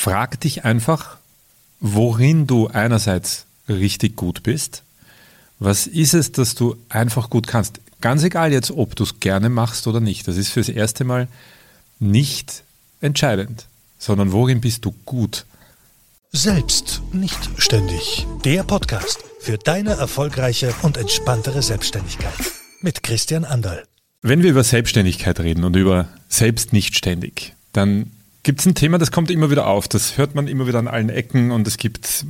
frag dich einfach, worin du einerseits richtig gut bist. Was ist es, dass du einfach gut kannst? Ganz egal jetzt, ob du es gerne machst oder nicht. Das ist fürs erste Mal nicht entscheidend, sondern worin bist du gut? Selbst nicht ständig. Der Podcast für deine erfolgreiche und entspanntere Selbstständigkeit mit Christian Anderl. Wenn wir über Selbstständigkeit reden und über selbst nicht ständig, dann gibt es ein Thema, das kommt immer wieder auf. Das hört man immer wieder an allen Ecken und es gibt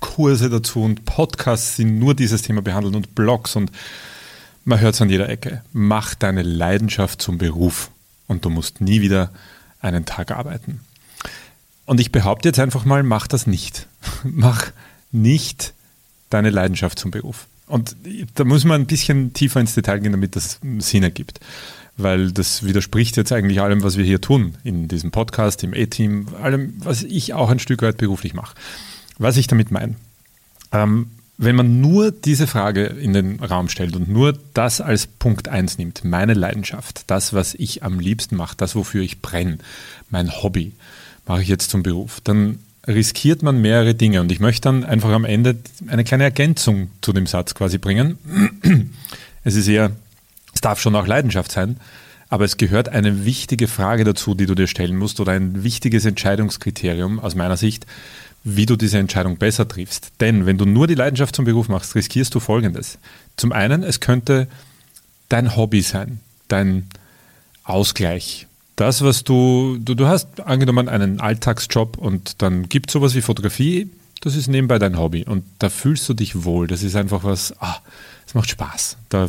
Kurse dazu und Podcasts, die nur dieses Thema behandeln und Blogs und man hört es an jeder Ecke. Mach deine Leidenschaft zum Beruf und du musst nie wieder einen Tag arbeiten. Und ich behaupte jetzt einfach mal, mach das nicht. mach nicht deine Leidenschaft zum Beruf. Und da muss man ein bisschen tiefer ins Detail gehen, damit das Sinn ergibt. Weil das widerspricht jetzt eigentlich allem, was wir hier tun in diesem Podcast, im E-Team, allem, was ich auch ein Stück weit beruflich mache. Was ich damit meine. Ähm, wenn man nur diese Frage in den Raum stellt und nur das als Punkt 1 nimmt, meine Leidenschaft, das, was ich am liebsten mache, das, wofür ich brenne, mein Hobby, mache ich jetzt zum Beruf, dann riskiert man mehrere Dinge. Und ich möchte dann einfach am Ende eine kleine Ergänzung zu dem Satz quasi bringen. Es ist eher, es darf schon auch Leidenschaft sein, aber es gehört eine wichtige Frage dazu, die du dir stellen musst oder ein wichtiges Entscheidungskriterium aus meiner Sicht, wie du diese Entscheidung besser triffst. Denn wenn du nur die Leidenschaft zum Beruf machst, riskierst du Folgendes. Zum einen, es könnte dein Hobby sein, dein Ausgleich, das, was du, du, du hast angenommen einen Alltagsjob und dann gibt es sowas wie Fotografie, das ist nebenbei dein Hobby und da fühlst du dich wohl. Das ist einfach was, ah, es macht Spaß. Da,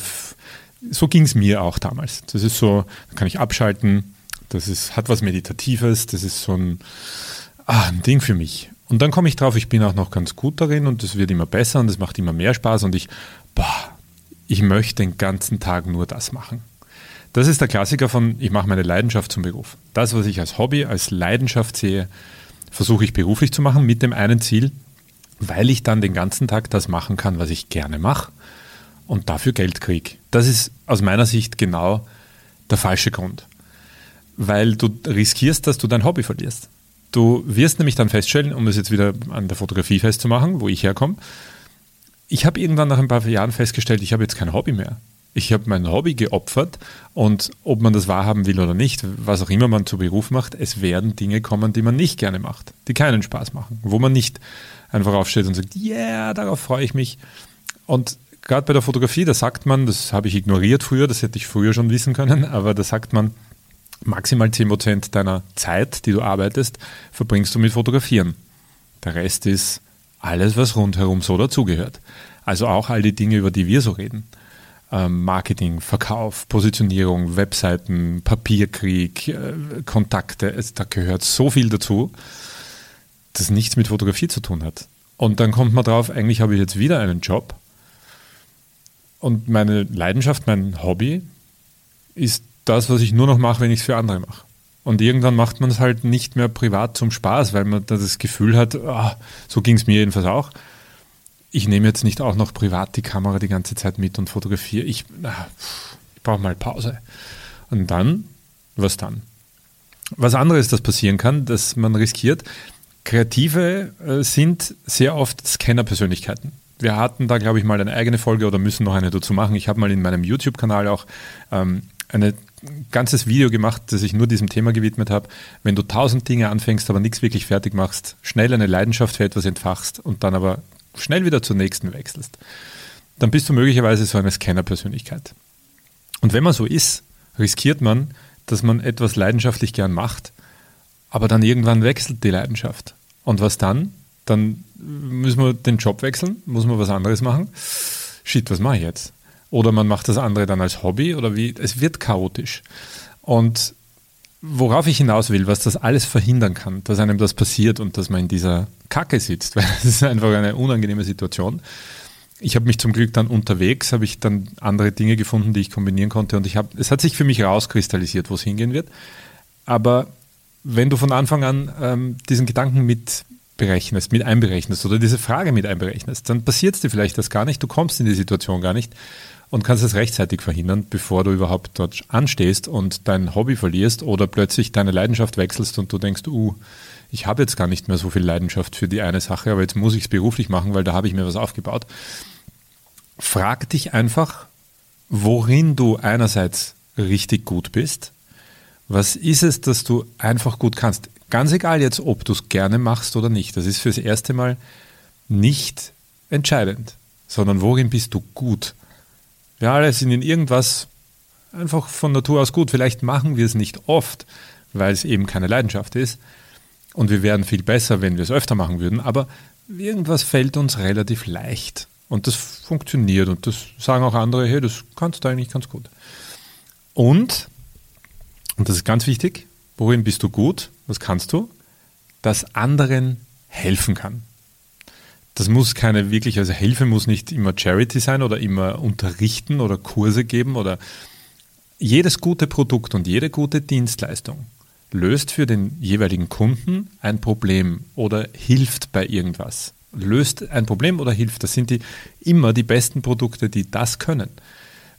so ging es mir auch damals. Das ist so, da kann ich abschalten, das ist, hat was Meditatives, das ist so ein, ah, ein Ding für mich. Und dann komme ich drauf, ich bin auch noch ganz gut darin und es wird immer besser und es macht immer mehr Spaß und ich, boah, ich möchte den ganzen Tag nur das machen. Das ist der Klassiker von, ich mache meine Leidenschaft zum Beruf. Das, was ich als Hobby, als Leidenschaft sehe, versuche ich beruflich zu machen mit dem einen Ziel, weil ich dann den ganzen Tag das machen kann, was ich gerne mache und dafür Geld kriege. Das ist aus meiner Sicht genau der falsche Grund. Weil du riskierst, dass du dein Hobby verlierst. Du wirst nämlich dann feststellen, um es jetzt wieder an der Fotografie festzumachen, wo ich herkomme, ich habe irgendwann nach ein paar Jahren festgestellt, ich habe jetzt kein Hobby mehr ich habe mein Hobby geopfert und ob man das wahrhaben will oder nicht, was auch immer man zu Beruf macht, es werden Dinge kommen, die man nicht gerne macht, die keinen Spaß machen, wo man nicht einfach aufsteht und sagt, ja, yeah, darauf freue ich mich. Und gerade bei der Fotografie, da sagt man, das habe ich ignoriert früher, das hätte ich früher schon wissen können, aber da sagt man, maximal 10% deiner Zeit, die du arbeitest, verbringst du mit Fotografieren. Der Rest ist alles, was rundherum so dazugehört. Also auch all die Dinge, über die wir so reden. Ähm, Marketing, Verkauf, Positionierung, Webseiten, Papierkrieg, äh, Kontakte. Es, da gehört so viel dazu, das nichts mit Fotografie zu tun hat. Und dann kommt man drauf, eigentlich habe ich jetzt wieder einen Job und meine Leidenschaft, mein Hobby ist das, was ich nur noch mache, wenn ich es für andere mache. Und irgendwann macht man es halt nicht mehr privat zum Spaß, weil man das Gefühl hat, oh, so ging es mir jedenfalls auch, ich nehme jetzt nicht auch noch privat die Kamera die ganze Zeit mit und fotografiere. Ich, ich brauche mal Pause. Und dann, was dann? Was anderes, das passieren kann, dass man riskiert, Kreative äh, sind sehr oft Scanner-Persönlichkeiten. Wir hatten da, glaube ich, mal eine eigene Folge oder müssen noch eine dazu machen. Ich habe mal in meinem YouTube-Kanal auch ähm, ein ganzes Video gemacht, das ich nur diesem Thema gewidmet habe. Wenn du tausend Dinge anfängst, aber nichts wirklich fertig machst, schnell eine Leidenschaft für etwas entfachst und dann aber schnell wieder zur nächsten wechselst, dann bist du möglicherweise so eine Scanner-Persönlichkeit. Und wenn man so ist, riskiert man, dass man etwas leidenschaftlich gern macht, aber dann irgendwann wechselt die Leidenschaft. Und was dann? Dann müssen wir den Job wechseln, muss man was anderes machen. Shit, was mache ich jetzt? Oder man macht das andere dann als Hobby oder wie? Es wird chaotisch. Und worauf ich hinaus will, was das alles verhindern kann, dass einem das passiert und dass man in dieser Kacke sitzt, weil das ist einfach eine unangenehme Situation. Ich habe mich zum Glück dann unterwegs, habe ich dann andere Dinge gefunden, die ich kombinieren konnte und ich habe, es hat sich für mich rauskristallisiert, wo es hingehen wird. Aber wenn du von Anfang an ähm, diesen Gedanken mit berechnest, mit einberechnest oder diese Frage mit einberechnest, dann passiert es dir vielleicht das gar nicht, du kommst in die Situation gar nicht und kannst es rechtzeitig verhindern, bevor du überhaupt dort anstehst und dein Hobby verlierst oder plötzlich deine Leidenschaft wechselst und du denkst, uh, ich habe jetzt gar nicht mehr so viel Leidenschaft für die eine Sache, aber jetzt muss ich es beruflich machen, weil da habe ich mir was aufgebaut. Frag dich einfach, worin du einerseits richtig gut bist. Was ist es, dass du einfach gut kannst? Ganz egal jetzt, ob du es gerne machst oder nicht. Das ist fürs erste Mal nicht entscheidend, sondern worin bist du gut? Wir alle sind in irgendwas einfach von Natur aus gut. Vielleicht machen wir es nicht oft, weil es eben keine Leidenschaft ist. Und wir wären viel besser, wenn wir es öfter machen würden. Aber irgendwas fällt uns relativ leicht. Und das funktioniert. Und das sagen auch andere, hey, das kannst du eigentlich ganz gut. Und, und das ist ganz wichtig, worin bist du gut? Was kannst du? Das anderen helfen kann. Das muss keine wirklich, also Hilfe muss nicht immer Charity sein oder immer unterrichten oder Kurse geben oder jedes gute Produkt und jede gute Dienstleistung löst für den jeweiligen Kunden ein Problem oder hilft bei irgendwas. Löst ein Problem oder hilft. Das sind die, immer die besten Produkte, die das können.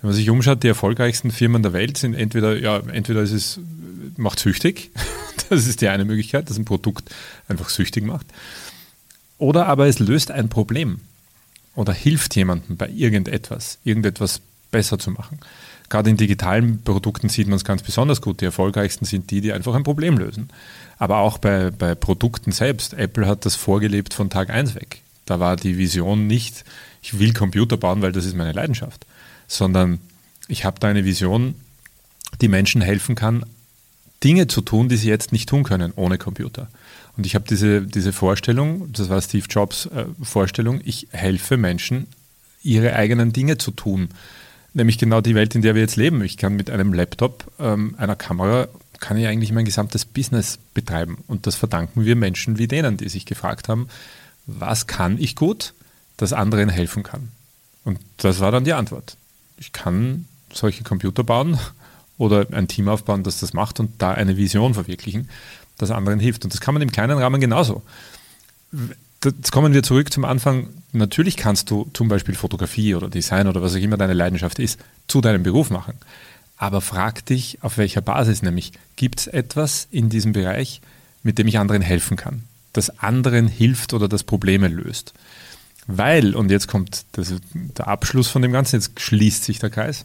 Wenn man sich umschaut, die erfolgreichsten Firmen der Welt sind entweder, ja, entweder ist es macht süchtig, das ist die eine Möglichkeit, dass ein Produkt einfach süchtig macht. Oder aber es löst ein Problem oder hilft jemandem bei irgendetwas, irgendetwas besser zu machen. Gerade in digitalen Produkten sieht man es ganz besonders gut. Die erfolgreichsten sind die, die einfach ein Problem lösen. Aber auch bei, bei Produkten selbst. Apple hat das vorgelebt von Tag 1 weg. Da war die Vision nicht, ich will Computer bauen, weil das ist meine Leidenschaft, sondern ich habe da eine Vision, die Menschen helfen kann, Dinge zu tun, die sie jetzt nicht tun können ohne Computer. Und ich habe diese, diese Vorstellung, das war Steve Jobs äh, Vorstellung, ich helfe Menschen, ihre eigenen Dinge zu tun. Nämlich genau die Welt, in der wir jetzt leben. Ich kann mit einem Laptop, ähm, einer Kamera, kann ich eigentlich mein gesamtes Business betreiben. Und das verdanken wir Menschen wie denen, die sich gefragt haben, was kann ich gut, das anderen helfen kann. Und das war dann die Antwort. Ich kann solche Computer bauen oder ein Team aufbauen, das das macht und da eine Vision verwirklichen das anderen hilft. Und das kann man im kleinen Rahmen genauso. Jetzt kommen wir zurück zum Anfang. Natürlich kannst du zum Beispiel Fotografie oder Design oder was auch immer deine Leidenschaft ist, zu deinem Beruf machen. Aber frag dich, auf welcher Basis, nämlich gibt es etwas in diesem Bereich, mit dem ich anderen helfen kann, das anderen hilft oder das Probleme löst. Weil, und jetzt kommt das, der Abschluss von dem Ganzen, jetzt schließt sich der Kreis,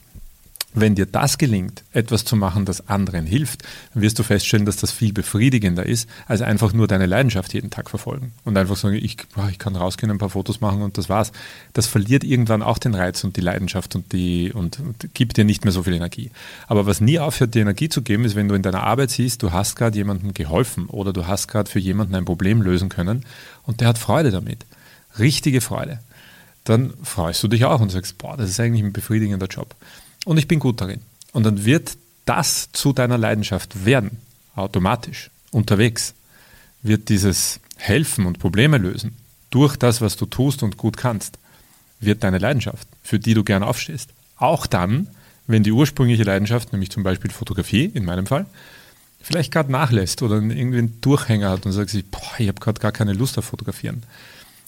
wenn dir das gelingt, etwas zu machen, das anderen hilft, dann wirst du feststellen, dass das viel befriedigender ist, als einfach nur deine Leidenschaft jeden Tag verfolgen und einfach sagen, ich, ich kann rausgehen, ein paar Fotos machen und das war's. Das verliert irgendwann auch den Reiz und die Leidenschaft und, die, und, und gibt dir nicht mehr so viel Energie. Aber was nie aufhört, dir Energie zu geben, ist, wenn du in deiner Arbeit siehst, du hast gerade jemandem geholfen oder du hast gerade für jemanden ein Problem lösen können und der hat Freude damit. Richtige Freude. Dann freust du dich auch und sagst, boah, das ist eigentlich ein befriedigender Job und ich bin gut darin. Und dann wird das zu deiner Leidenschaft werden, automatisch, unterwegs. Wird dieses Helfen und Probleme lösen durch das, was du tust und gut kannst, wird deine Leidenschaft, für die du gern aufstehst. Auch dann, wenn die ursprüngliche Leidenschaft, nämlich zum Beispiel Fotografie in meinem Fall, vielleicht gerade nachlässt oder irgendwie einen Durchhänger hat und sagt sich, boah, ich habe gerade gar keine Lust auf Fotografieren.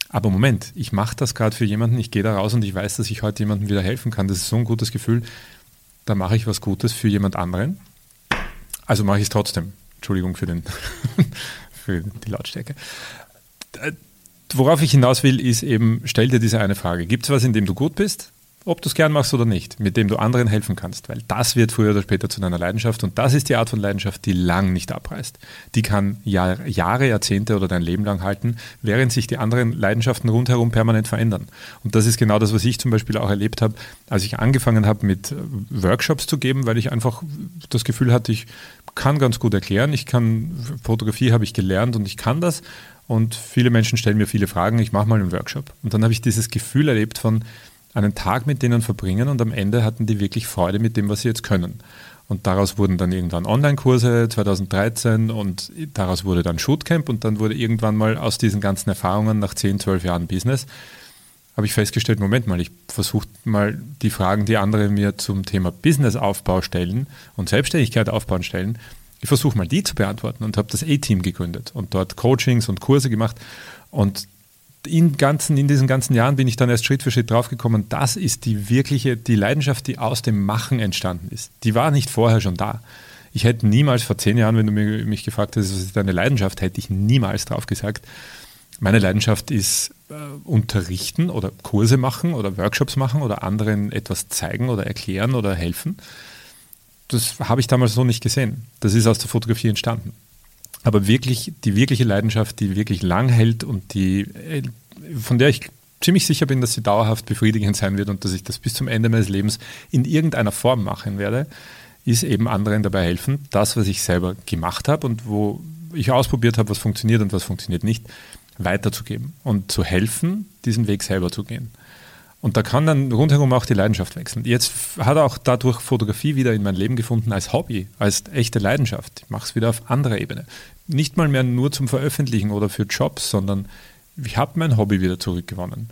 Aber Moment, ich mache das gerade für jemanden, ich gehe da raus und ich weiß, dass ich heute jemandem wieder helfen kann. Das ist so ein gutes Gefühl. Da mache ich was Gutes für jemand anderen. Also mache ich es trotzdem. Entschuldigung für, den für die Lautstärke. Äh, worauf ich hinaus will, ist eben, stell dir diese eine Frage. Gibt es was, in dem du gut bist? Ob du es gern machst oder nicht, mit dem du anderen helfen kannst, weil das wird früher oder später zu deiner Leidenschaft und das ist die Art von Leidenschaft, die lang nicht abreißt. Die kann Jahr, Jahre, Jahrzehnte oder dein Leben lang halten, während sich die anderen Leidenschaften rundherum permanent verändern. Und das ist genau das, was ich zum Beispiel auch erlebt habe, als ich angefangen habe mit Workshops zu geben, weil ich einfach das Gefühl hatte, ich kann ganz gut erklären, ich kann, Fotografie habe ich gelernt und ich kann das und viele Menschen stellen mir viele Fragen, ich mache mal einen Workshop. Und dann habe ich dieses Gefühl erlebt von, einen Tag mit denen verbringen und am Ende hatten die wirklich Freude mit dem, was sie jetzt können. Und daraus wurden dann irgendwann Online-Kurse 2013 und daraus wurde dann Shootcamp und dann wurde irgendwann mal aus diesen ganzen Erfahrungen nach 10, 12 Jahren Business, habe ich festgestellt, Moment mal, ich versuche mal die Fragen, die andere mir zum Thema Businessaufbau stellen und Selbstständigkeit aufbauen stellen, ich versuche mal die zu beantworten und habe das A-Team gegründet und dort Coachings und Kurse gemacht und in, ganzen, in diesen ganzen Jahren bin ich dann erst Schritt für Schritt draufgekommen, das ist die wirkliche, die Leidenschaft, die aus dem Machen entstanden ist. Die war nicht vorher schon da. Ich hätte niemals vor zehn Jahren, wenn du mich gefragt hättest, was ist deine Leidenschaft, hätte ich niemals drauf gesagt. Meine Leidenschaft ist äh, unterrichten oder Kurse machen oder Workshops machen oder anderen etwas zeigen oder erklären oder helfen. Das habe ich damals so nicht gesehen. Das ist aus der Fotografie entstanden. Aber wirklich, die wirkliche Leidenschaft, die wirklich lang hält und die, äh, von der ich ziemlich sicher bin, dass sie dauerhaft befriedigend sein wird und dass ich das bis zum Ende meines Lebens in irgendeiner Form machen werde, ist eben anderen dabei helfen, das, was ich selber gemacht habe und wo ich ausprobiert habe, was funktioniert und was funktioniert nicht, weiterzugeben und zu helfen, diesen Weg selber zu gehen. Und da kann dann rundherum auch die Leidenschaft wechseln. Jetzt hat auch dadurch Fotografie wieder in mein Leben gefunden als Hobby, als echte Leidenschaft. Ich mache es wieder auf anderer Ebene. Nicht mal mehr nur zum Veröffentlichen oder für Jobs, sondern ich habe mein Hobby wieder zurückgewonnen.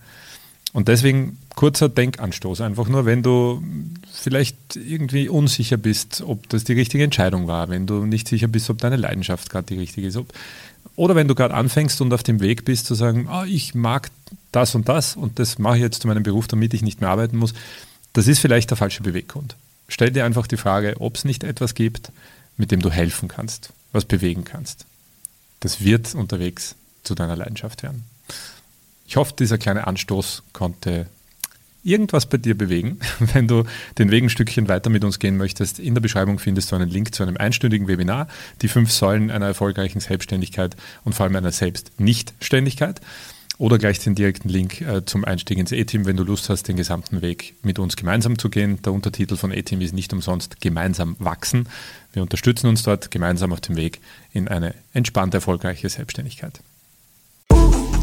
Und deswegen kurzer Denkanstoß, einfach nur, wenn du vielleicht irgendwie unsicher bist, ob das die richtige Entscheidung war, wenn du nicht sicher bist, ob deine Leidenschaft gerade die richtige ist, ob, oder wenn du gerade anfängst und auf dem Weg bist zu sagen, oh, ich mag das und das und das mache ich jetzt zu meinem Beruf, damit ich nicht mehr arbeiten muss, das ist vielleicht der falsche Beweggrund. Stell dir einfach die Frage, ob es nicht etwas gibt, mit dem du helfen kannst, was bewegen kannst. Das wird unterwegs zu deiner Leidenschaft werden. Ich hoffe, dieser kleine Anstoß konnte irgendwas bei dir bewegen, wenn du den Weg ein Stückchen weiter mit uns gehen möchtest. In der Beschreibung findest du einen Link zu einem einstündigen Webinar, die fünf Säulen einer erfolgreichen Selbstständigkeit und vor allem einer Selbstnichtständigkeit. Oder gleich den direkten Link äh, zum Einstieg ins E-Team, wenn du Lust hast, den gesamten Weg mit uns gemeinsam zu gehen. Der Untertitel von E-Team ist nicht umsonst gemeinsam wachsen. Wir unterstützen uns dort gemeinsam auf dem Weg in eine entspannte, erfolgreiche Selbstständigkeit.